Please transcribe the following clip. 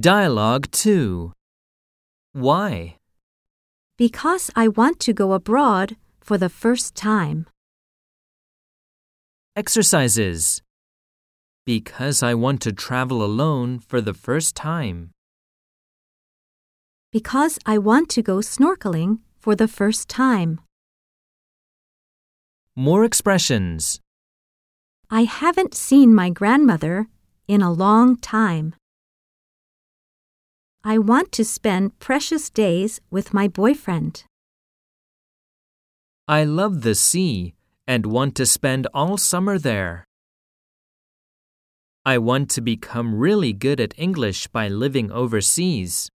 Dialogue 2 Why? Because I want to go abroad for the first time. Exercises. Because I want to travel alone for the first time. Because I want to go snorkeling for the first time. More expressions. I haven't seen my grandmother in a long time. I want to spend precious days with my boyfriend. I love the sea and want to spend all summer there. I want to become really good at English by living overseas.